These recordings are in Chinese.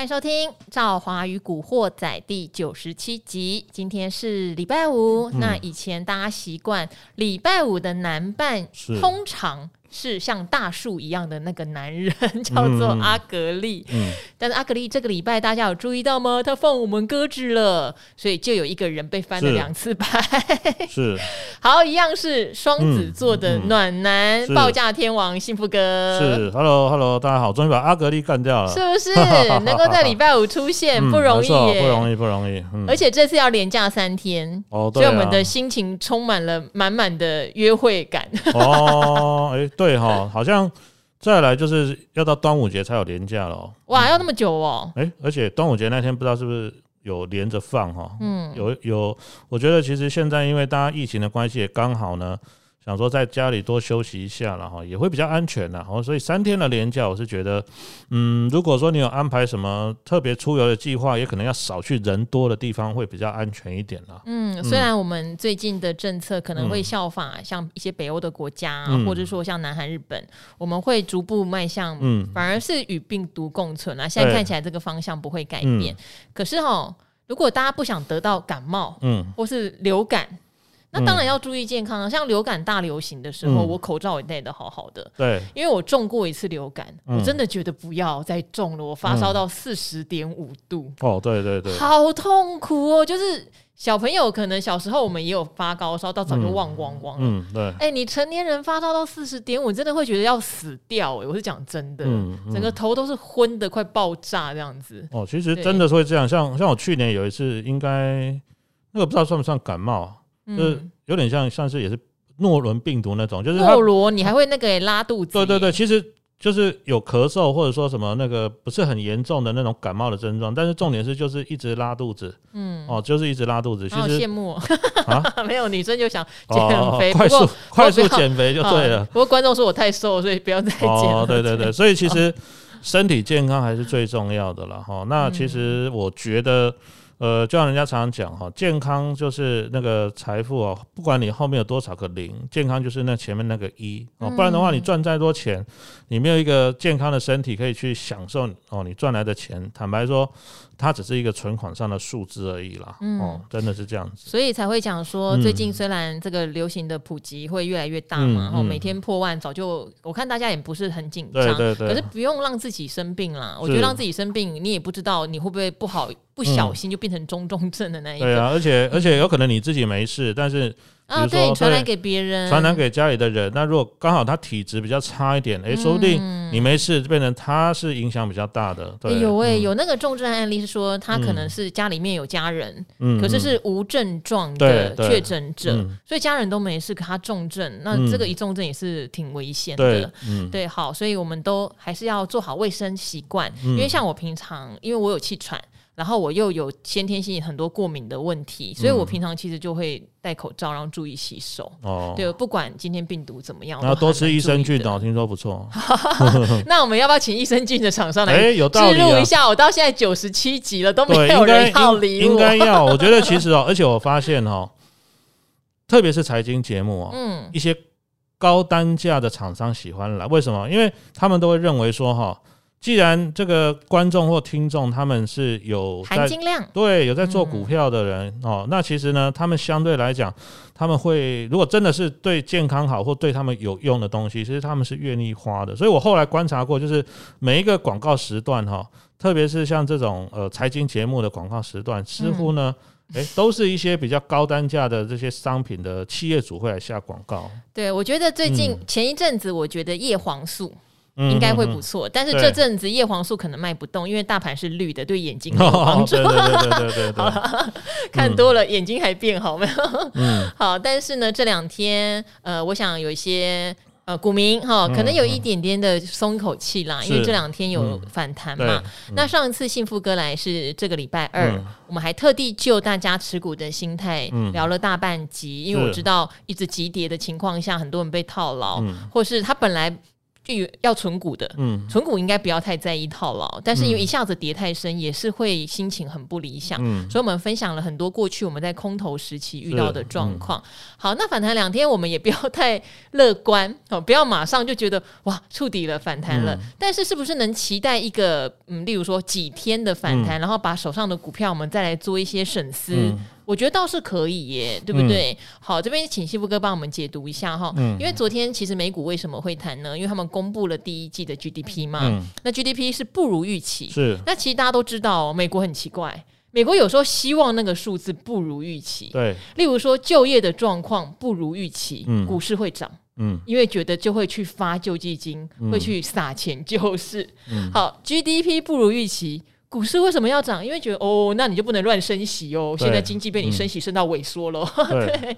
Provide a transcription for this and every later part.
欢迎收听《赵华与古惑仔》第九十七集。今天是礼拜五，嗯、那以前大家习惯礼拜五的男伴，通常。是像大树一样的那个男人，叫做阿格力。嗯嗯、但是阿格力这个礼拜大家有注意到吗？他放我们鸽子了，所以就有一个人被翻了两次牌。是，好，一样是双子座的暖男，报价、嗯嗯、天王幸福哥。是，Hello，Hello，大家好，终于把阿格力干掉了，是不是？能够在礼拜五出现不容易耶，不容易，不容易。嗯、而且这次要连假三天，哦，对啊、所以我们的心情充满了满满的约会感。哦，哎。对哈，好像再来就是要到端午节才有连假了。哇，要那么久哦！哎，而且端午节那天不知道是不是有连着放哈？嗯，有有，我觉得其实现在因为大家疫情的关系，也刚好呢。想说在家里多休息一下然后，也会比较安全然后。所以三天的连假，我是觉得，嗯，如果说你有安排什么特别出游的计划，也可能要少去人多的地方，会比较安全一点啦。嗯，虽然我们最近的政策可能会效法像一些北欧的国家，嗯、或者说像南韩、日本，我们会逐步迈向，嗯，反而是与病毒共存啊。现在看起来这个方向不会改变。嗯、可是哈，如果大家不想得到感冒，嗯，或是流感。那当然要注意健康啊！像流感大流行的时候，我口罩也戴得好好的。对，因为我中过一次流感，我真的觉得不要再中了。我发烧到四十点五度。哦，对对对，好痛苦哦！就是小朋友可能小时候我们也有发高烧，到早就忘光光了。嗯，对。哎，你成年人发烧到四十点五，真的会觉得要死掉哎！我是讲真的，整个头都是昏的，快爆炸这样子。哦，其实真的是会这样。像像我去年有一次，应该那个不知道算不算感冒。就是有点像，像是也是诺伦病毒那种，就是诺罗，你还会那个拉肚子？对对对，其实就是有咳嗽或者说什么那个不是很严重的那种感冒的症状，但是重点是就是一直拉肚子，嗯，哦，就是一直拉肚子。其实羡慕啊，没有女生就想减肥，快速快速减肥就对了。不过观众说我太瘦，所以不要再减了。对对对，所以其实身体健康还是最重要的了哈。那其实我觉得。呃，就像人家常常讲哈，健康就是那个财富啊，不管你后面有多少个零，健康就是那前面那个一哦，不然的话，你赚再多钱，你没有一个健康的身体可以去享受哦，你赚来的钱，坦白说。它只是一个存款上的数字而已啦，嗯、哦，真的是这样子，所以才会讲说，最近虽然这个流行的普及会越来越大嘛，然后、每天破万，早就我看大家也不是很紧张，对对对，可是不用让自己生病啦。我觉得让自己生病，你也不知道你会不会不好，不小心就变成中重症的那一个。对啊，而且而且有可能你自己没事，但是。啊，对，传染给别人，传染给家里的人。那如果刚好他体质比较差一点，哎，说不定你没事，变成他是影响比较大的。对，有哎，有那个重症案例是说，他可能是家里面有家人，可是是无症状的确诊者，所以家人都没事，可他重症，那这个一重症也是挺危险的。对，好，所以我们都还是要做好卫生习惯，因为像我平常，因为我有气喘。然后我又有先天性很多过敏的问题，所以我平常其实就会戴口罩，然后注意洗手。哦，对，不管今天病毒怎么样，然后多吃益生菌，我听说不错。那我们要不要请益生菌的厂商来植入一下？我到现在九十七集了，都没有人要理我。应该要，我觉得其 实哦，而且我发现哦，特别是财经节目哦，嗯，一些高单价的厂商喜欢来，为什么？因为他们都会认为说哈。既然这个观众或听众他们是有含金量，对，有在做股票的人、嗯、哦，那其实呢，他们相对来讲，他们会如果真的是对健康好或对他们有用的东西，其实他们是愿意花的。所以我后来观察过，就是每一个广告时段哈，特别是像这种呃财经节目的广告时段，似乎呢，诶、嗯，都是一些比较高单价的这些商品的企业主会来下广告。对，我觉得最近前一阵子，我觉得叶黄素。应该会不错，但是这阵子叶黄素可能卖不动，因为大盘是绿的，对眼睛有帮助。对对对对对，看多了眼睛还变好没有？嗯，好，但是呢，这两天呃，我想有一些呃股民哈，可能有一点点的松一口气啦，因为这两天有反弹嘛。那上一次幸福哥来是这个礼拜二，我们还特地就大家持股的心态聊了大半集，因为我知道一直急跌的情况下，很多人被套牢，或是他本来。要存股的，嗯，存股应该不要太在意套牢，但是因为一下子跌太深，也是会心情很不理想。嗯，所以我们分享了很多过去我们在空头时期遇到的状况。嗯、好，那反弹两天，我们也不要太 乐观哦，不要马上就觉得哇触底了反弹了。嗯、但是是不是能期待一个嗯，例如说几天的反弹，嗯、然后把手上的股票我们再来做一些审思？嗯我觉得倒是可以耶，对不对？嗯、好，这边请幸福哥帮我们解读一下哈。嗯、因为昨天其实美股为什么会谈呢？因为他们公布了第一季的 GDP 嘛。嗯、那 GDP 是不如预期。是。那其实大家都知道，美国很奇怪，美国有时候希望那个数字不如预期。对。例如说就业的状况不如预期，嗯、股市会涨。嗯。因为觉得就会去发救济金，嗯、会去撒钱救市。嗯。好，GDP 不如预期。股市为什么要涨？因为觉得哦，那你就不能乱升息哦。现在经济被你升息升到萎缩了。嗯、对，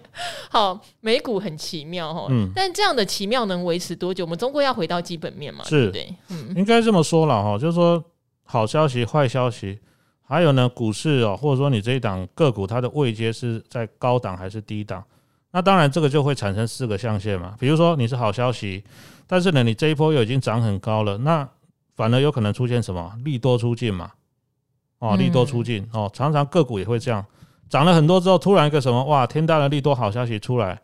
好，美股很奇妙哦。嗯。但这样的奇妙能维持多久？我们终归要回到基本面嘛，是对？嗯，应该这么说了哈，就是说好消息、坏消息，还有呢，股市哦，或者说你这一档个股它的位阶是在高档还是低档？那当然这个就会产生四个象限嘛。比如说你是好消息，但是呢，你这一波又已经涨很高了，那反而有可能出现什么利多出尽嘛。哦，利多出尽哦，常常个股也会这样，涨了很多之后，突然一个什么哇，天大的利多好消息出来，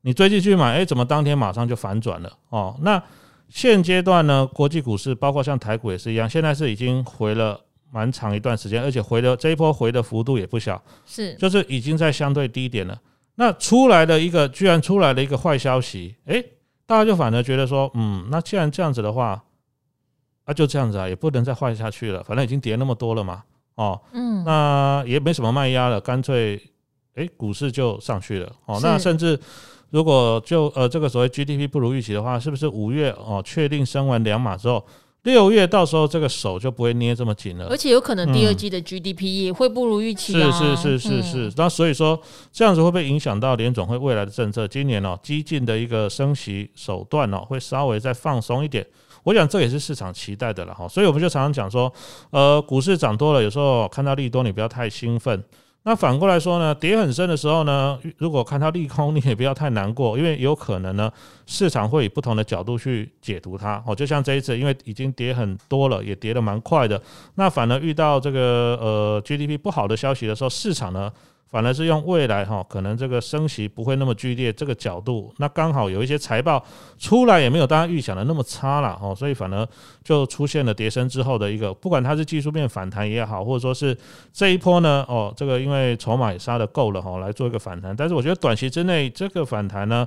你追进去买，诶，怎么当天马上就反转了？哦，那现阶段呢，国际股市包括像台股也是一样，现在是已经回了蛮长一段时间，而且回的这一波回的幅度也不小，是，就是已经在相对低点了。那出来的一个，居然出来了一个坏消息，诶，大家就反而觉得说，嗯，那既然这样子的话。啊，就这样子啊，也不能再坏下去了。反正已经跌那么多了嘛，哦，嗯，那也没什么卖压了，干脆，诶，股市就上去了。哦，那甚至如果就呃这个所谓 GDP 不如预期的话，是不是五月哦确定升完两码之后，六月到时候这个手就不会捏这么紧了？而且有可能第二季的 GDP 也会不如预期，啊嗯。是是是是是。那，嗯，所以说这样子会不会影响到联总会未来的政策？今年哦，激进的一个升息手段哦，会稍微再放松一点。我想这也是市场期待的了哈，所以我们就常常讲说，呃，股市涨多了，有时候看到利多，你不要太兴奋。那反过来说呢，跌很深的时候呢，如果看到利空，你也不要太难过，因为有可能呢，市场会以不同的角度去解读它。哦，就像这一次，因为已经跌很多了，也跌得蛮快的，那反而遇到这个呃 GDP 不好的消息的时候，市场呢，反而是用未来哈，可能这个升息不会那么剧烈这个角度，那刚好有一些财报出来也没有大家预想的那么差了哦，所以反而就出现了跌升之后的一个，不管它是技术面反弹也好，或者说是这一波呢哦，这个因为筹码也杀的够了哈，来做一个反弹，但是我觉得短期之内这个反弹呢，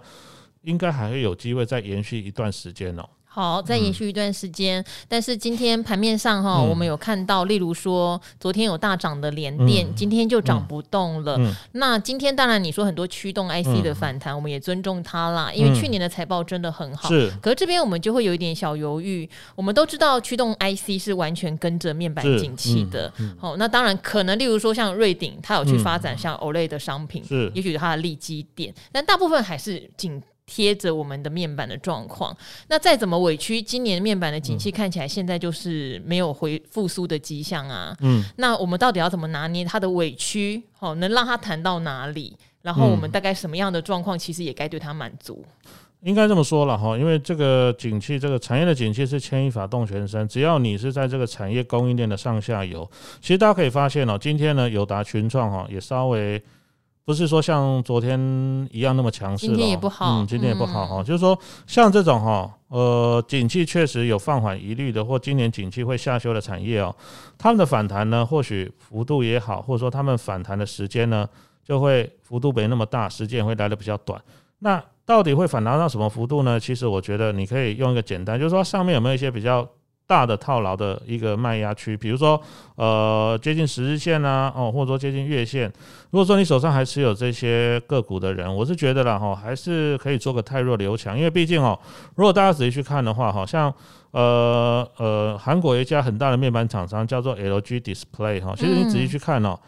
应该还会有机会再延续一段时间哦。好，再延续一段时间。嗯、但是今天盘面上哈，嗯、我们有看到，例如说昨天有大涨的联电，嗯、今天就涨不动了。嗯、那今天当然你说很多驱动 IC 的反弹，嗯、我们也尊重它啦，因为去年的财报真的很好。是，可是这边我们就会有一点小犹豫。我们都知道驱动 IC 是完全跟着面板景气的。好、那当然可能例如说像瑞鼎，它有去发展像 OLED 的商品，是，也许它的利基点，但大部分还是仅。贴着我们的面板的状况，那再怎么委屈，今年面板的景气看起来现在就是没有回复苏的迹象啊。嗯，那我们到底要怎么拿捏它的委屈？好，能让它谈到哪里？然后我们大概什么样的状况，其实也该对它满足。应该这么说了哈，因为这个景气，这个产业的景气是牵一发动全身。只要你是在这个产业供应链的上下游，其实大家可以发现哦，今天呢，友达群创哈也稍微。不是说像昨天一样那么强势，今天也不好，嗯，今天也不好哈。嗯、就是说，像这种哈，呃，景气确实有放缓疑虑的，或今年景气会下修的产业哦，他们的反弹呢，或许幅度也好，或者说他们反弹的时间呢，就会幅度没那么大，时间会来的比较短。那到底会反弹到什么幅度呢？其实我觉得你可以用一个简单，就是说上面有没有一些比较。大的套牢的一个卖压区，比如说呃接近十日线啊，哦或者说接近月线。如果说你手上还持有这些个股的人，我是觉得啦哈，还是可以做个太弱留强，因为毕竟哦，如果大家仔细去看的话，好像呃呃韩国有一家很大的面板厂商叫做 LG Display 哈，其实你仔细去看哦，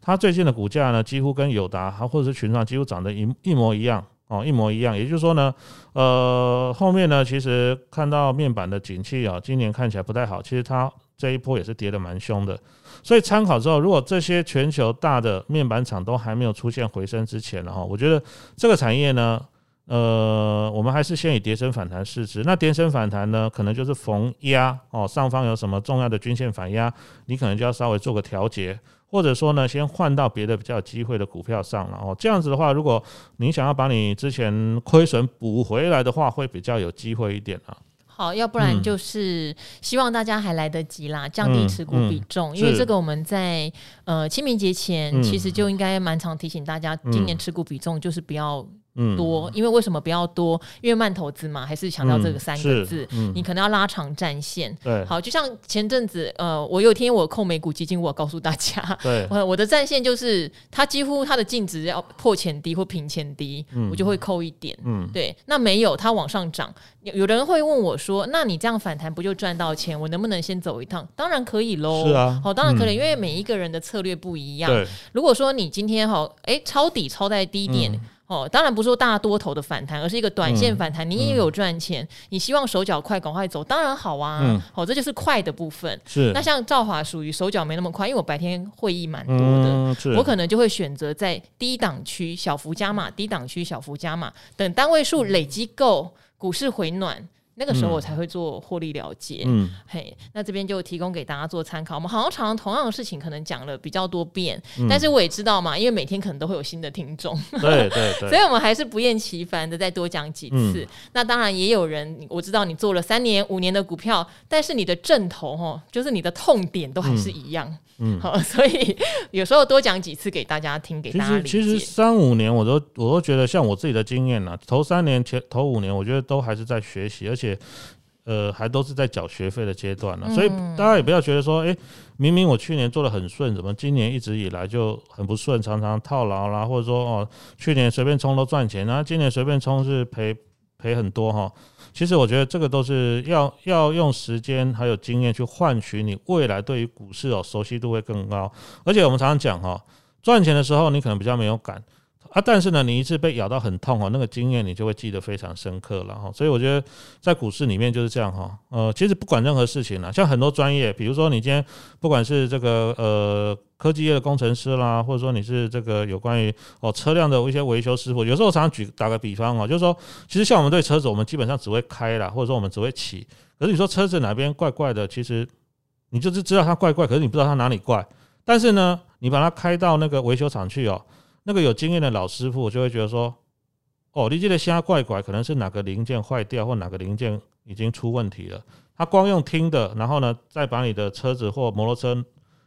它最近的股价呢，几乎跟友达或者是群创几乎长得一一模一样。哦，一模一样，也就是说呢，呃，后面呢，其实看到面板的景气啊，今年看起来不太好。其实它这一波也是跌得蛮凶的。所以参考之后，如果这些全球大的面板厂都还没有出现回升之前呢哈，我觉得这个产业呢，呃，我们还是先以跌升反弹试之。那跌升反弹呢，可能就是逢压哦，上方有什么重要的均线反压，你可能就要稍微做个调节，或者说呢，先换到别的比较有机会的股票上了哦。这样子的话，如果你想要把你之前亏损补回来的话，会比较有机会一点啊。好，要不然就是希望大家还来得及啦，降低持股比重，嗯嗯、因为这个我们在呃清明节前其实就应该蛮常提醒大家，今年持股比重就是不要。多，因为为什么不要多？因为慢投资嘛，还是强调这个三个字。嗯嗯、你可能要拉长战线。对，好，就像前阵子，呃，我有一天我扣美股基金，我告诉大家，对，我的战线就是它几乎它的净值要破前低或平前低，嗯、我就会扣一点。嗯，对，那没有它往上涨，有人会问我说，那你这样反弹不就赚到钱？我能不能先走一趟？当然可以喽。是啊，好，当然可以，嗯、因为每一个人的策略不一样。对，如果说你今天哈，哎，抄底抄在低点。嗯哦，当然不是说大多头的反弹，而是一个短线反弹。嗯、你也有赚钱，嗯、你希望手脚快，赶快走，当然好啊。嗯，好、哦，这就是快的部分。是。那像兆华属于手脚没那么快，因为我白天会议蛮多的，嗯、我可能就会选择在低档区小幅加码，低档区小幅加码，等单位数累积够，股市回暖。那个时候我才会做获利了结，嗯，嘿，那这边就提供给大家做参考。我们好像常常同样的事情可能讲了比较多遍，嗯、但是我也知道嘛，因为每天可能都会有新的听众，对对对，所以我们还是不厌其烦的再多讲几次。嗯、那当然也有人，我知道你做了三年、五年的股票，但是你的阵头哈，就是你的痛点都还是一样。嗯嗯，好，所以 有时候多讲几次给大家听，给大家其实三五年我都我都觉得，像我自己的经验呢，头三年前头五年，我觉得都还是在学习，而且呃，还都是在缴学费的阶段呢。所以大家也不要觉得说，哎，明明我去年做的很顺，怎么今年一直以来就很不顺，常常套牢啦，或者说哦，去年随便冲都赚钱，然后今年随便冲是赔赔很多哈。其实我觉得这个都是要要用时间还有经验去换取你未来对于股市哦熟悉度会更高，而且我们常常讲哈，赚钱的时候你可能比较没有感啊，但是呢你一次被咬到很痛哦，那个经验你就会记得非常深刻了哈。所以我觉得在股市里面就是这样哈，呃，其实不管任何事情呢，像很多专业，比如说你今天不管是这个呃。科技业的工程师啦，或者说你是这个有关于哦车辆的一些维修师傅，有时候常常举打个比方哦，就是说，其实像我们对车子，我们基本上只会开啦，或者说我们只会骑。可是你说车子哪边怪怪的，其实你就是知道它怪怪，可是你不知道它哪里怪。但是呢，你把它开到那个维修厂去哦，那个有经验的老师傅就会觉得说，哦，你记得现在怪怪，可能是哪个零件坏掉，或哪个零件已经出问题了。他光用听的，然后呢，再把你的车子或摩托车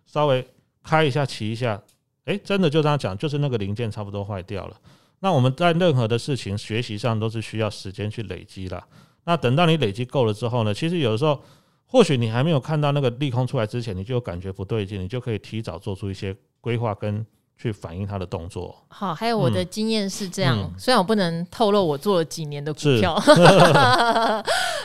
稍微。开一下，骑一下，诶，真的就这样讲，就是那个零件差不多坏掉了。那我们在任何的事情学习上都是需要时间去累积啦。那等到你累积够了之后呢，其实有的时候，或许你还没有看到那个利空出来之前，你就感觉不对劲，你就可以提早做出一些规划跟。去反映他的动作。好，还有我的经验是这样，嗯、虽然我不能透露我做了几年的股票，是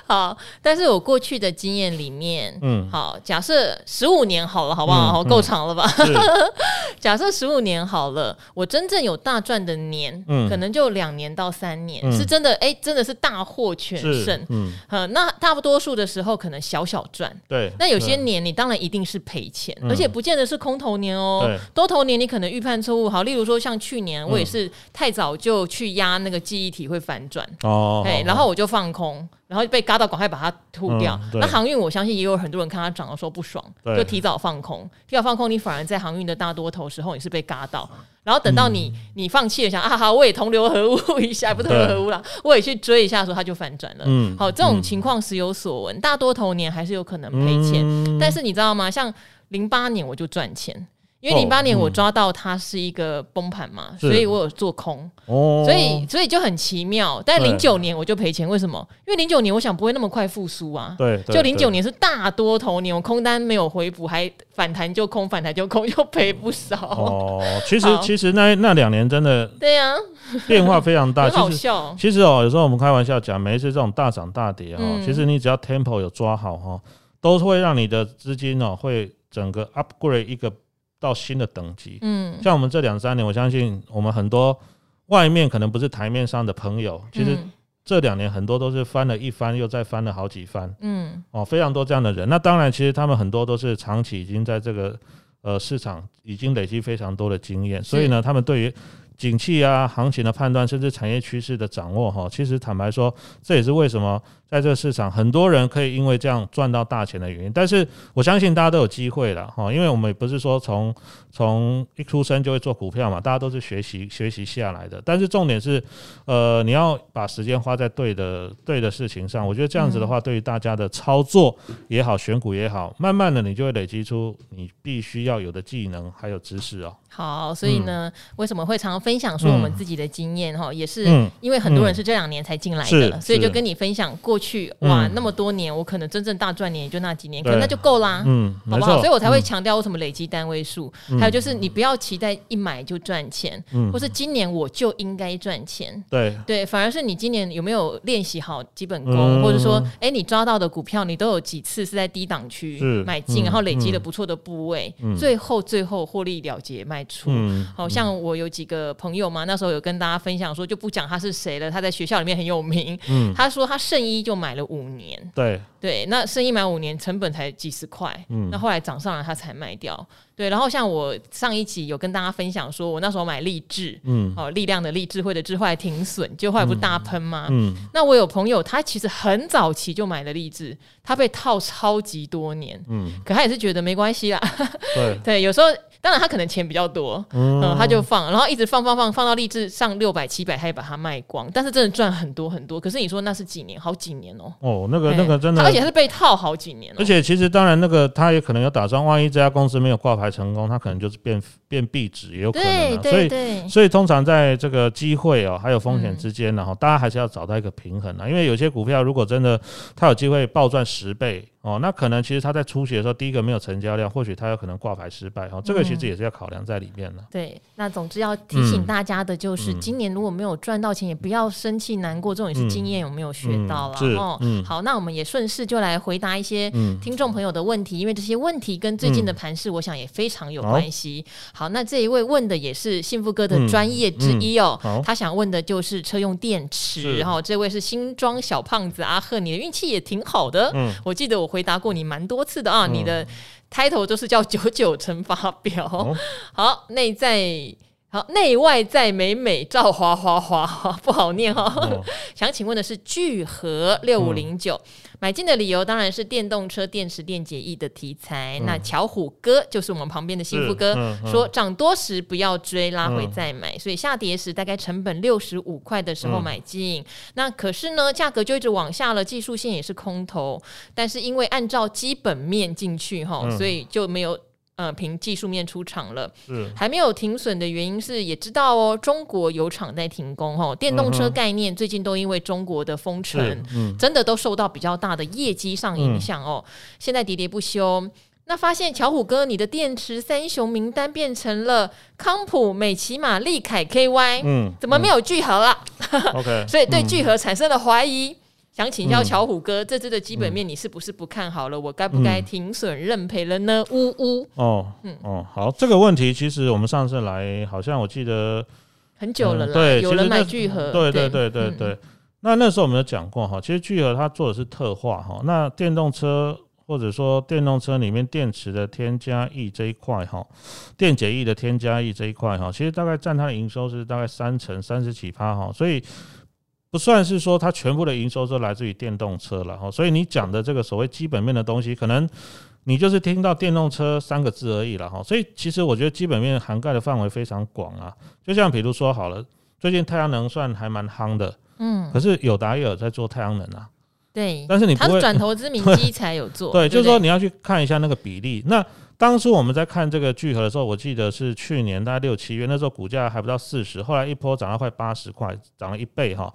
好，但是我过去的经验里面，嗯，好，假设十五年好了，好不好？好、嗯，够长了吧？是。假设十五年好了，我真正有大赚的年，嗯，可能就两年到三年，嗯、是真的，哎、欸，真的是大获全胜，嗯，那大多数的时候可能小小赚，对，那有些年你当然一定是赔钱，嗯、而且不见得是空头年哦，多头年你可能预。判错误好，例如说像去年我也是太早就去压那个记忆体会反转哦，哎，然后我就放空，然后被嘎到，赶快把它吐掉。那航运我相信也有很多人看它涨的时候不爽，就提早放空，提早放空，你反而在航运的大多头时候你是被嘎到，然后等到你你放弃了，想啊哈，我也同流合污一下，不同流合污了，我也去追一下的时候它就反转了。嗯，好，这种情况时有所闻，大多头年还是有可能赔钱，但是你知道吗？像零八年我就赚钱。因为零八年我抓到它是一个崩盘嘛，所以我有做空，所以所以就很奇妙。但零九年我就赔钱，为什么？因为零九年我想不会那么快复苏啊。对，就零九年是大多头年，我空单没有回补，还反弹就空，反弹就空，又赔不少。哦，其实其实那那两年真的对呀，变化非常大。很好笑。其实哦，有时候我们开玩笑讲，每一次这种大涨大跌哦，其实你只要 tempo 有抓好哈，都会让你的资金哦会整个 upgrade 一个。到新的等级，嗯，像我们这两三年，我相信我们很多外面可能不是台面上的朋友，其实这两年很多都是翻了一番，又再翻了好几番，嗯，哦，非常多这样的人。那当然，其实他们很多都是长期已经在这个呃市场已经累积非常多的经验，所以呢，他们对于景气啊、行情的判断，甚至产业趋势的掌握，哈，其实坦白说，这也是为什么在这个市场很多人可以因为这样赚到大钱的原因。但是我相信大家都有机会了，哈，因为我们也不是说从从一出生就会做股票嘛，大家都是学习学习下来的。但是重点是，呃，你要把时间花在对的对的事情上。我觉得这样子的话，对于大家的操作也好，选股也好，慢慢的你就会累积出你必须要有的技能还有知识哦。好，所以呢，为什么会常常分享说我们自己的经验哈，也是因为很多人是这两年才进来的，所以就跟你分享过去哇那么多年，我可能真正大赚年也就那几年，可能那就够啦，嗯，好不好？所以我才会强调为什么累积单位数，还有就是你不要期待一买就赚钱，或是今年我就应该赚钱，对。对，反而是你今年有没有练习好基本功，或者说哎你抓到的股票你都有几次是在低档区买进，然后累积了不错的部位，最后最后获利了结卖。出，好像我有几个朋友嘛，那时候有跟大家分享说，就不讲他是谁了，他在学校里面很有名。嗯，他说他圣衣就买了五年，对。对，那生意买五年成本才几十块，嗯，那后来涨上来他才卖掉。对，然后像我上一集有跟大家分享说，我那时候买励志，嗯，哦，力量的力智慧的智慧停损，就后来不是大喷吗？嗯，那我有朋友他其实很早期就买了励志，他被套超级多年，嗯，可他也是觉得没关系啦，对 对，有时候。当然，他可能钱比较多，嗯，嗯，他就放，然后一直放放放，放到励志上六百七百，他也把它卖光。但是真的赚很多很多。可是你说那是几年？好几年哦。哦，那个那个真的，而且是被套好几年。而且其实当然，那个他也可能有打算，万一这家公司没有挂牌成功，它可能就是变变壁纸，也有可能，啊。所以所以通常在这个机会哦，还有风险之间，然后大家还是要找到一个平衡啊。因为有些股票如果真的它有机会暴赚十倍。哦，那可能其实他在初期的时候，第一个没有成交量，或许他有可能挂牌失败哈，这个其实也是要考量在里面的。对，那总之要提醒大家的就是，今年如果没有赚到钱，也不要生气难过，这种也是经验有没有学到了哦。好，那我们也顺势就来回答一些听众朋友的问题，因为这些问题跟最近的盘势，我想也非常有关系。好，那这一位问的也是幸福哥的专业之一哦，他想问的就是车用电池。然后这位是新装小胖子阿赫，你的运气也挺好的。嗯，我记得我。回答过你蛮多次的啊，你的 title 都是叫九九乘法表。好，内在好，内外在美美照花花花，不好念哈。想请问的是聚合六五零九。买进的理由当然是电动车电池电解液的题材。嗯、那巧虎哥就是我们旁边的幸福哥，嗯嗯、说涨多时不要追，拉回再买。嗯、所以下跌时大概成本六十五块的时候买进。嗯、那可是呢，价格就一直往下了，技术线也是空头。但是因为按照基本面进去哈，嗯、所以就没有。呃，凭技术面出场了，嗯还没有停损的原因是也知道哦，中国有厂在停工哦，电动车概念最近都因为中国的封城，嗯、真的都受到比较大的业绩上影响哦。嗯、现在喋喋不休，那发现巧虎哥，你的电池三雄名单变成了康普、美琪玛、利凯 KY，嗯，怎么没有聚合啊？嗯、OK，所以对聚合产生了怀疑。想请教巧虎哥，嗯、这支的基本面你是不是不看好了？嗯、我该不该停损认赔了呢？呜呜。哦，嗯，哦，好，这个问题其实我们上次来好像我记得很久了啦，嗯、对，有人买聚合，对对对对对。嗯、那那时候我们有讲过哈，其实聚合它做的是特化哈，那电动车或者说电动车里面电池的添加液这一块哈，电解液的添加液这一块哈，其实大概占它的营收是大概三成三十几趴哈，所以。不算是说它全部的营收都来自于电动车了哈，所以你讲的这个所谓基本面的东西，可能你就是听到电动车三个字而已了哈。所以其实我觉得基本面涵盖的范围非常广啊。就像比如说好了，最近太阳能算还蛮夯的，嗯，可是友达也有在做太阳能啊，对，但是你不会转投资明基才有做，对，就是说你要去看一下那个比例。那当初我们在看这个聚合的时候，我记得是去年大概六七月，那时候股价还不到四十，后来一波涨到快八十块，涨了一倍哈。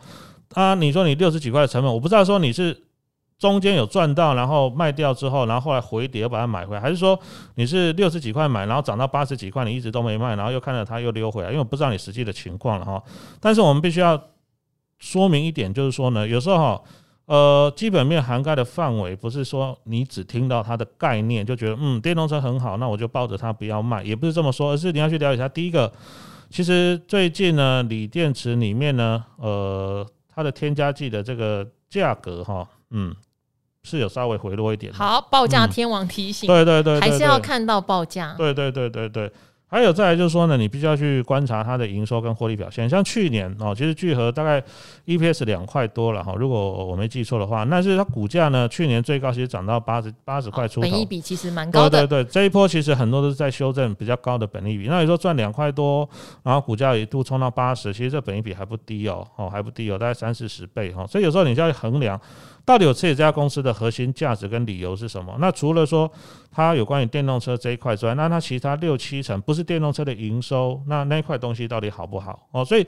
啊，你说你六十几块的成本，我不知道说你是中间有赚到，然后卖掉之后，然后后来回跌把它买回来，还是说你是六十几块买，然后涨到八十几块，你一直都没卖，然后又看到它又溜回来，因为我不知道你实际的情况了哈。但是我们必须要说明一点，就是说呢，有时候哈。呃，基本面涵盖的范围不是说你只听到它的概念就觉得嗯，电动车很好，那我就抱着它不要卖，也不是这么说，而是你要去了解它。第一个，其实最近呢，锂电池里面呢，呃，它的添加剂的这个价格哈，嗯，是有稍微回落一点。好，报价天王提醒，对对对，还是要看到报价。对对对对对。还有再来就是说呢，你必须要去观察它的营收跟获利表现。像去年哦，其实聚合大概 EPS 两块多了哈，如果我没记错的话，那是它股价呢去年最高其实涨到八十八十块出头，本益比其实蛮高的。对对对，这一波其实很多都是在修正比较高的本益比。那你说赚两块多，然后股价一度冲到八十，其实这本益比还不低哦，哦还不低哦，大概三四十倍哈。所以有时候你就要衡量。到底有这家公司的核心价值跟理由是什么？那除了说它有关于电动车这一块之外，那它其他六七成不是电动车的营收，那那块东西到底好不好？哦，所以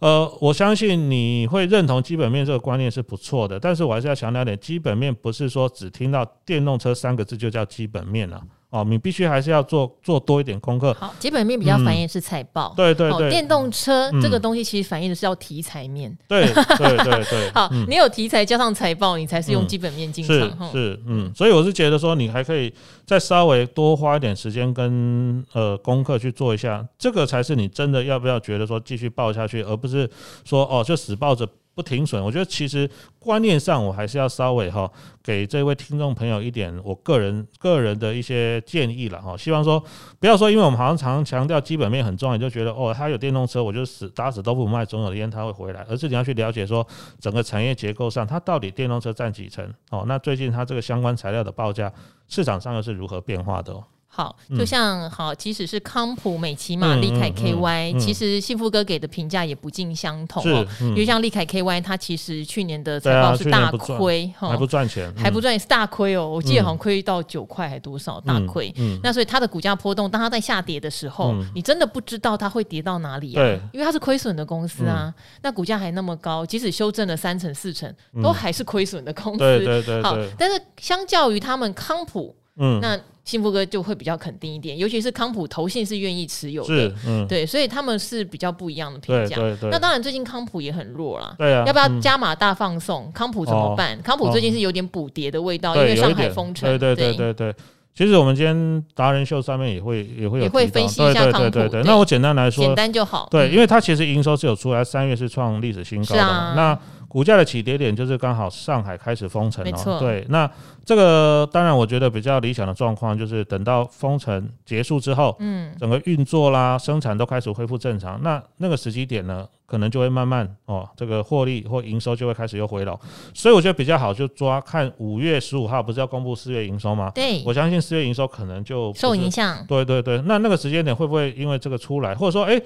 呃，我相信你会认同基本面这个观念是不错的，但是我还是要强调一点，基本面不是说只听到电动车三个字就叫基本面了。哦，你必须还是要做做多一点功课。好，基本面比较反映是财报。对对对。电动车这个东西其实反映的是要题材面。对对对对。好，你有题材加上财报，你才是用基本面进场。是是嗯，所以我是觉得说，你还可以再稍微多花一点时间跟呃功课去做一下，这个才是你真的要不要觉得说继续报下去，而不是说哦就死抱着。不停损，我觉得其实观念上我还是要稍微哈给这位听众朋友一点我个人个人的一些建议了哈。希望说不要说，因为我们好像常常强调基本面很重要，就觉得哦，他有电动车，我就死打死都不卖，总有一天他会回来。而是你要去了解说整个产业结构上，它到底电动车占几成哦？那最近它这个相关材料的报价市场上又是如何变化的哦？好，就像好，即使是康普、美琪玛、利凯 KY，其实幸福哥给的评价也不尽相同哦。因为像利凯 KY，它其实去年的财报是大亏，还不赚钱，还不赚是大亏哦。我记得好像亏到九块还多少，大亏。那所以它的股价波动，当它在下跌的时候，你真的不知道它会跌到哪里啊？因为它是亏损的公司啊，那股价还那么高，即使修正了三成四成，都还是亏损的公司。对对对。好，但是相较于他们康普，嗯，那。幸福哥就会比较肯定一点，尤其是康普投信是愿意持有的，嗯，对，所以他们是比较不一样的评价。那当然，最近康普也很弱啦，对啊，要不要加码大放送？康普怎么办？康普最近是有点补跌的味道，因为上海封城。对对对对对，其实我们今天达人秀上面也会也会有也会分析一下康普。那我简单来说，简单就好。对，因为它其实营收是有出来，三月是创历史新高的嘛。那股价的起跌点就是刚好上海开始封城哦，对，那这个当然我觉得比较理想的状况就是等到封城结束之后，嗯，整个运作啦、生产都开始恢复正常，那那个时机点呢，可能就会慢慢哦，这个获利或营收就会开始又回笼，所以我觉得比较好就抓看五月十五号不是要公布四月营收吗？对，我相信四月营收可能就受影响，对对对，那那个时间点会不会因为这个出来，或者说哎？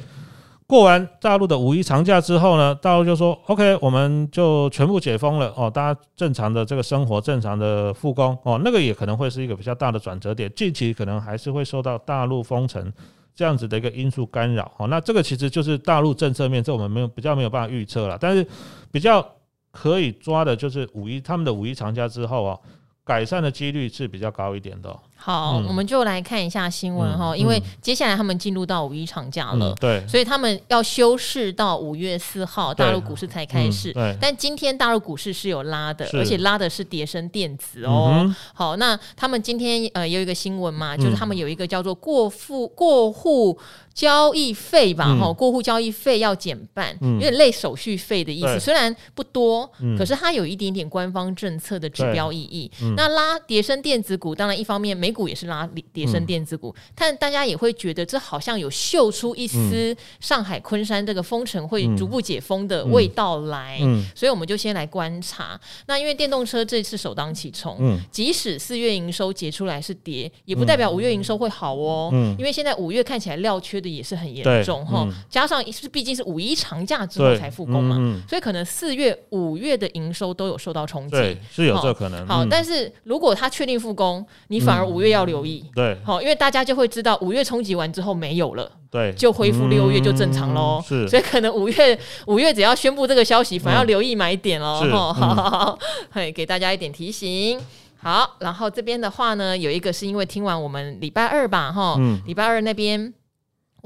过完大陆的五一长假之后呢，大陆就说 OK，我们就全部解封了哦，大家正常的这个生活，正常的复工哦，那个也可能会是一个比较大的转折点。近期可能还是会受到大陆封城这样子的一个因素干扰哦，那这个其实就是大陆政策面，这我们没有比较没有办法预测了。但是比较可以抓的就是五一他们的五一长假之后啊，改善的几率是比较高一点的。好，我们就来看一下新闻哈，因为接下来他们进入到五一长假了，对，所以他们要休市到五月四号，大陆股市才开市。对，但今天大陆股市是有拉的，而且拉的是叠升电子哦。好，那他们今天呃有一个新闻嘛，就是他们有一个叫做过户过户交易费吧，哈，过户交易费要减半，有点类手续费的意思，虽然不多，可是它有一点点官方政策的指标意义。那拉叠升电子股，当然一方面没。美股也是拉跌升电子股，嗯、但大家也会觉得这好像有嗅出一丝上海昆山这个封城会逐步解封的味道来，所以我们就先来观察。那因为电动车这次首当其冲，嗯、即使四月营收结出来是跌，也不代表五月营收会好哦。嗯、因为现在五月看起来料缺的也是很严重哈，嗯、加上是毕竟是五一长假之后才复工嘛，所以可能四月、五月的营收都有受到冲击，是有这可能。好，但是如果他确定复工，你反而五。五月要留意，对，好，因为大家就会知道五月冲击完之后没有了，对，就恢复六月就正常喽。是，所以可能五月五月只要宣布这个消息，反而要留意买点喽。是，好好好，嘿，给大家一点提醒。好，然后这边的话呢，有一个是因为听完我们礼拜二吧，哈，礼拜二那边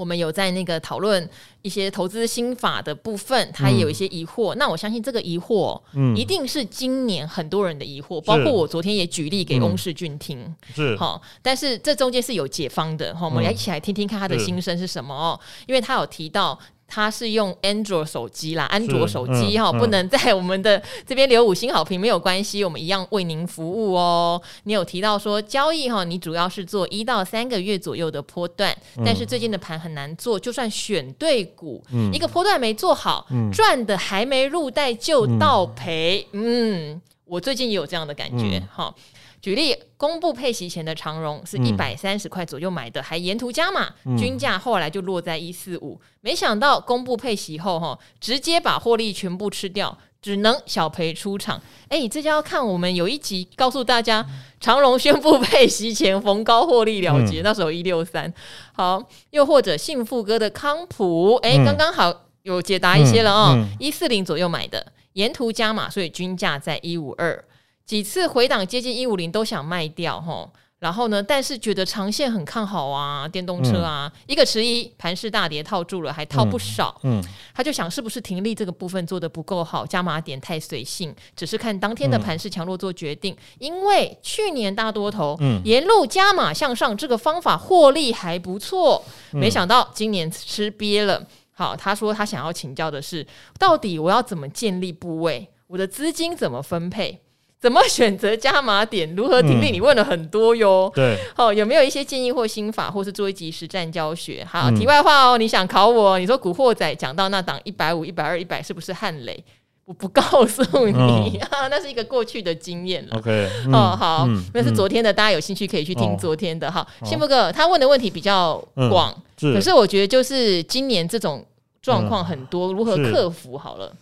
我们有在那个讨论。一些投资心法的部分，他也有一些疑惑。嗯、那我相信这个疑惑，嗯，一定是今年很多人的疑惑，嗯、包括我昨天也举例给翁世俊听，是好。但是这中间是有解方的，好，我们来一起来听听看他的心声是什么哦。是因为他有提到。他是用安卓手机啦，安卓手机哈，不能在我们的这边留五星好评，没有关系，我们一样为您服务哦。你有提到说交易哈，你主要是做一到三个月左右的波段，但是最近的盘很难做，就算选对股，一个波段没做好，赚的还没入袋就倒赔，嗯，我最近也有这样的感觉哈。举例，公布配息前的长荣是一百三十块左右买的，嗯、还沿途加码，嗯、均价后来就落在一四五。没想到公布配息后，哈，直接把获利全部吃掉，只能小赔出场。哎、欸，这就要看我们有一集告诉大家，长荣宣布配息前逢高获利了结，嗯、那时候一六三。好，又或者幸福哥的康普，哎、欸，刚刚好有解答一些了啊，一四零左右买的，沿途加码，所以均价在一五二。几次回档接近一五零都想卖掉吼，然后呢，但是觉得长线很看好啊，电动车啊，嗯、一个迟疑，盘势大跌套住了，还套不少。嗯，嗯他就想是不是停利这个部分做的不够好，加码点太随性，只是看当天的盘势强弱做决定。嗯、因为去年大多头，嗯，沿路加码向上这个方法获利还不错，嗯、没想到今年吃瘪了。好，他说他想要请教的是，到底我要怎么建立部位，我的资金怎么分配？怎么选择加码点？如何停利？你问了很多哟。对，哦，有没有一些建议或心法，或是做一集实战教学？好，题外话哦，你想考我？你说古惑仔讲到那档一百五、一百二、一百，是不是汉磊？我不告诉你 啊，那是一个过去的经验了。OK，哦，好，那是昨天的，大家有兴趣可以去听昨天的。哈，幸福哥他问的问题比较广，可是我觉得就是今年这种状况很多，如何克服？好了，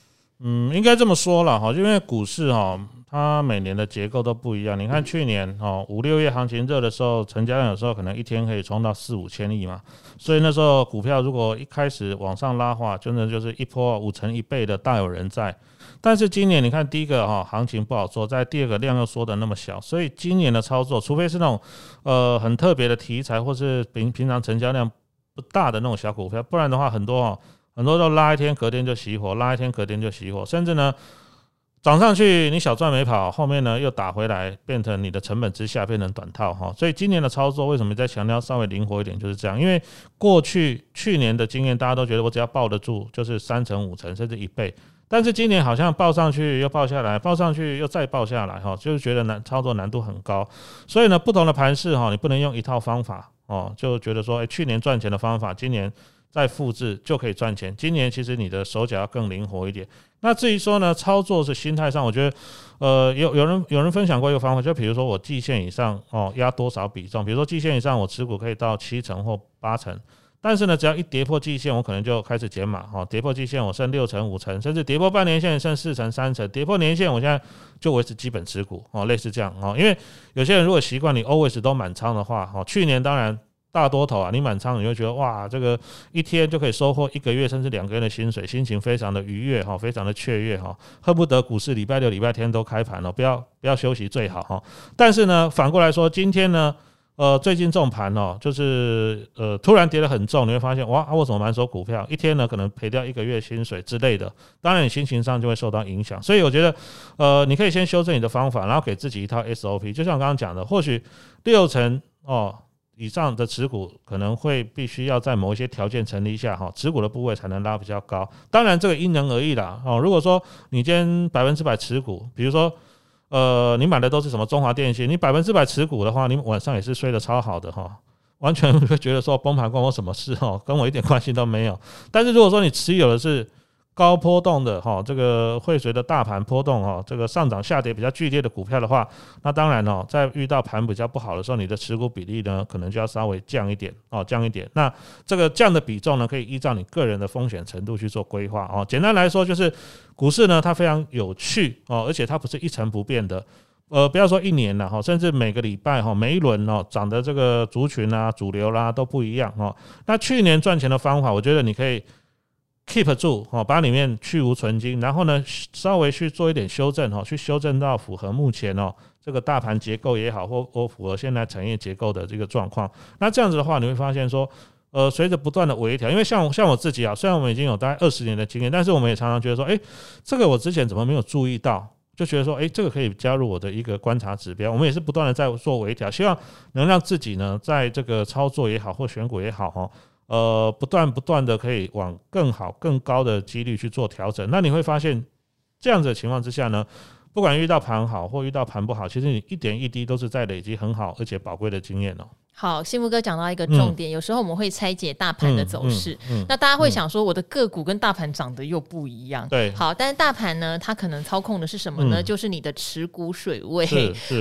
嗯，应该这么说了哈，因为股市哈。它每年的结构都不一样。你看去年哦，五六月行情热的时候，成交量有时候可能一天可以冲到四五千亿嘛。所以那时候股票如果一开始往上拉话，真的就是一波五成一倍的大有人在。但是今年你看，第一个哈行情不好做，在第二个量又缩得那么小，所以今年的操作，除非是那种呃很特别的题材，或是平平常成交量不大的那种小股票，不然的话，很多哦很多都拉一天隔天就熄火，拉一天隔天就熄火，甚至呢。涨上去，你小赚没跑，后面呢又打回来，变成你的成本之下变成短套哈。所以今年的操作为什么在强调稍微灵活一点，就是这样。因为过去去年的经验，大家都觉得我只要抱得住，就是三成、五成甚至一倍。但是今年好像抱上去又抱下来，抱上去又再抱下来哈，就是觉得难操作难度很高。所以呢，不同的盘势哈，你不能用一套方法哦，就觉得说，诶，去年赚钱的方法，今年再复制就可以赚钱。今年其实你的手脚要更灵活一点。那至于说呢，操作是心态上，我觉得，呃，有有人有人分享过一个方法，就比如说我季线以上哦压多少比重，比如说季线以上我持股可以到七成或八成，但是呢，只要一跌破季线，我可能就开始减码哦，跌破季线我剩六成五成，甚至跌破半年线剩四成三成，跌破年线我现在就维持基本持股哦，类似这样哦，因为有些人如果习惯你 always 都满仓的话，哦，去年当然。大多头啊，你满仓你会觉得哇，这个一天就可以收获一个月甚至两个月的薪水，心情非常的愉悦哈，非常的雀跃哈，恨不得股市礼拜六、礼拜天都开盘了，不要不要休息最好哈。但是呢，反过来说，今天呢，呃，最近这种盘哦，就是呃突然跌得很重，你会发现哇，啊我怎么满手股票，一天呢可能赔掉一个月薪水之类的，当然你心情上就会受到影响。所以我觉得，呃，你可以先修正你的方法，然后给自己一套 SOP，就像我刚刚讲的，或许六成哦。以上的持股可能会必须要在某一些条件成立下哈，持股的部位才能拉比较高。当然这个因人而异啦哦。如果说你今天百分之百持股，比如说呃你买的都是什么中华电信，你百分之百持股的话，你晚上也是睡得超好的哈，完全会觉得说崩盘关我什么事哦，跟我一点关系都没有。但是如果说你持有的是高波动的哈，这个会随着大盘波动哈，这个上涨下跌比较剧烈的股票的话，那当然哦，在遇到盘比较不好的时候，你的持股比例呢，可能就要稍微降一点哦，降一点。那这个降的比重呢，可以依照你个人的风险程度去做规划哦。简单来说，就是股市呢，它非常有趣哦，而且它不是一成不变的。呃，不要说一年了哈，甚至每个礼拜哈，每一轮哦涨的这个族群啊、主流啦都不一样哈。那去年赚钱的方法，我觉得你可以。Keep 住哦，把里面去无存菁，然后呢，稍微去做一点修正哦，去修正到符合目前哦这个大盘结构也好，或或符合现在产业结构的这个状况。那这样子的话，你会发现说，呃，随着不断的微调，因为像像我自己啊，虽然我们已经有大概二十年的经验，但是我们也常常觉得说，诶，这个我之前怎么没有注意到？就觉得说，诶，这个可以加入我的一个观察指标。我们也是不断的在做微调，希望能让自己呢，在这个操作也好，或选股也好，哈。呃不断不断的可以往更好更高的几率去做调整。那你会发现，这样子的情况之下呢，不管遇到盘好或遇到盘不好，其实你一点一滴都是在累积很好而且宝贵的经验哦。好，幸福哥讲到一个重点，嗯、有时候我们会拆解大盘的走势，嗯嗯嗯、那大家会想说，我的个股跟大盘涨得又不一样。对，好，但是大盘呢，它可能操控的是什么呢？嗯、就是你的持股水位。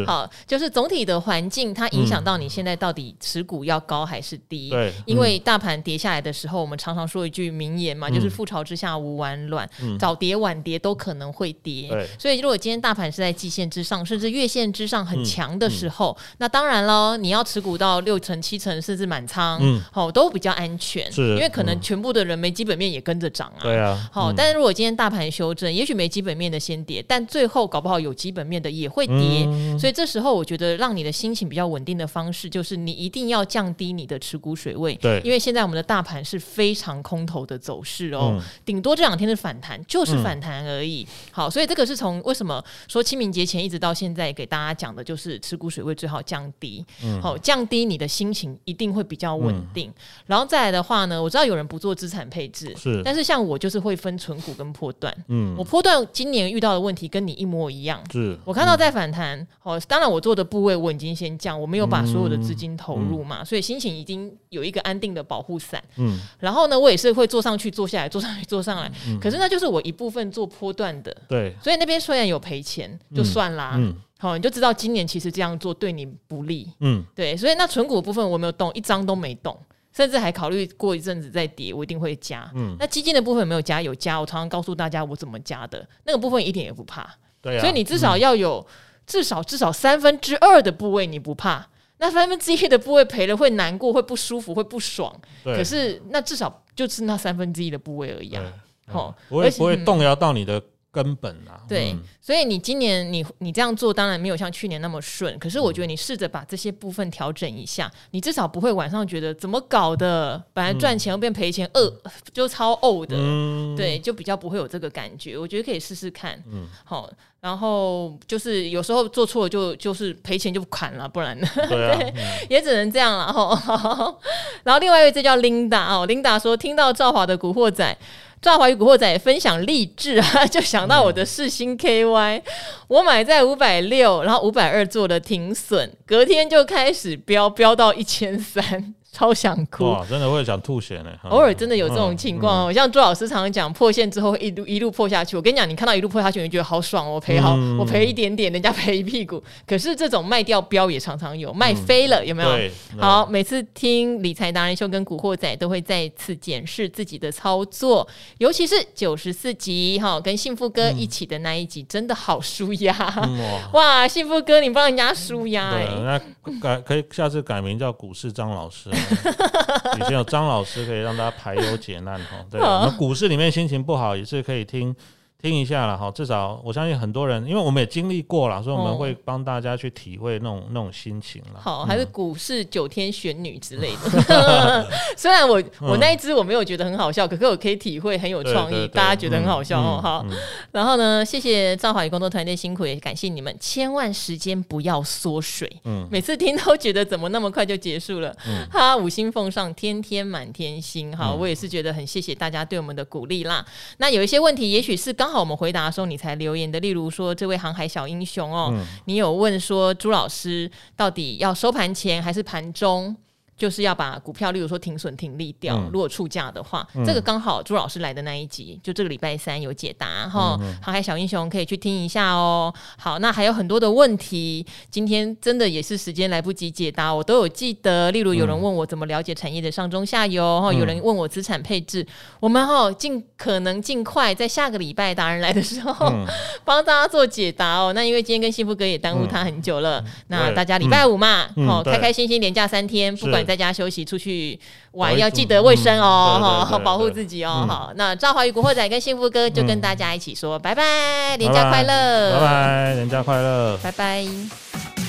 好，就是总体的环境，它影响到你现在到底持股要高还是低。对、嗯，因为大盘跌下来的时候，我们常常说一句名言嘛，嗯、就是覆巢之下无完卵，嗯、早跌晚跌都可能会跌。对，所以如果今天大盘是在季线之上，甚至月线之上很强的时候，那当然喽，你要持股到。六成、七成，甚至满仓，嗯，好，都比较安全，是，因为可能全部的人没基本面也跟着涨啊，对啊，好，但是如果今天大盘修正，也许没基本面的先跌，但最后搞不好有基本面的也会跌，所以这时候我觉得让你的心情比较稳定的方式，就是你一定要降低你的持股水位，对，因为现在我们的大盘是非常空头的走势哦，顶多这两天的反弹就是反弹而已，好，所以这个是从为什么说清明节前一直到现在给大家讲的就是持股水位最好降低，好，降低你的心情一定会比较稳定，嗯、然后再来的话呢，我知道有人不做资产配置，是，但是像我就是会分存股跟波段，嗯，我波段今年遇到的问题跟你一模一样，是。我看到在反弹，哦、嗯，当然我做的部位我已经先降，我没有把所有的资金投入嘛，嗯、所以心情已经有一个安定的保护伞，嗯，然后呢，我也是会坐上去坐下来，坐上去坐上来，嗯、可是那就是我一部分做波段的，对，所以那边虽然有赔钱，就算啦。嗯嗯好，你就知道今年其实这样做对你不利。嗯，对，所以那存股部分我没有动，一张都没动，甚至还考虑过一阵子再跌，我一定会加。嗯，那基金的部分有没有加？有加。我常常告诉大家我怎么加的，那个部分一点也不怕。对啊，所以你至少要有至少至少三分之二的部位你不怕，那三分之一的部位赔了会难过、会不舒服、会不爽。对，可是那至少就是那三分之一的部位而已啊。好，不会不会动摇到你的。根本啊，对，嗯、所以你今年你你这样做，当然没有像去年那么顺。可是我觉得你试着把这些部分调整一下，你至少不会晚上觉得怎么搞的，本来赚钱又变赔钱，饿、嗯、就超呕的，嗯、对，就比较不会有这个感觉。我觉得可以试试看，嗯，好，然后就是有时候做错了就就是赔钱就砍了，不然呢，对，啊、对，也只能这样了。哈，然后另外一位这叫 Linda 哦，Linda 说听到赵华的古惑仔。赵华语古惑仔分享励志啊，就想到我的世星 KY，我买在五百六，然后五百二做的停损，隔天就开始飙，飙到一千三。超想哭，哇，真的会想吐血呢。偶尔真的有这种情况哦，像朱老师常常讲，破线之后一路一路破下去。我跟你讲，你看到一路破下去，你觉得好爽，我赔好，嗯、我赔一点点，人家赔一屁股。可是这种卖掉标也常常有，卖飞了，有没有？嗯、好，每次听理财达人秀跟古惑仔，都会再次检视自己的操作，尤其是九十四集哈，跟幸福哥一起的那一集，真的好舒压。嗯、哇，幸福哥，你帮人家舒压哎，那改可以下次改名叫股市张老师。以前有张老师可以让大家排忧解难哈，对，那股市里面心情不好也是可以听。听一下了哈，至少我相信很多人，因为我们也经历过了，所以我们会帮大家去体会那种那种心情了。好，还是股市九天玄女之类的。虽然我我那一支我没有觉得很好笑，可是我可以体会很有创意，大家觉得很好笑哦。好，然后呢，谢谢赵华宇工作团队辛苦，也感谢你们，千万时间不要缩水。嗯，每次听都觉得怎么那么快就结束了。嗯，哈，五星奉上，天天满天星。好，我也是觉得很谢谢大家对我们的鼓励啦。那有一些问题，也许是刚。刚好我们回答的时候，你才留言的。例如说，这位航海小英雄哦，嗯、你有问说朱老师到底要收盘前还是盘中？就是要把股票，例如说停损停利掉，嗯、如果出价的话，嗯、这个刚好朱老师来的那一集，就这个礼拜三有解答哈。航、嗯、海小英雄可以去听一下哦。好，那还有很多的问题，今天真的也是时间来不及解答，我都有记得。例如有人问我怎么了解产业的上中下游，哈、嗯，有人问我资产配置，我们哈尽可能尽快在下个礼拜达人来的时候帮、嗯、大家做解答哦。那因为今天跟幸福哥也耽误他很久了，嗯、那大家礼拜五嘛，好、嗯嗯、开开心心连假三天，不管。在家休息，出去玩要记得卫生哦，哈保护自己哦。好，那赵华与古惑仔跟幸福哥就跟大家一起说拜拜，年假快乐，拜拜，年假快乐，拜拜。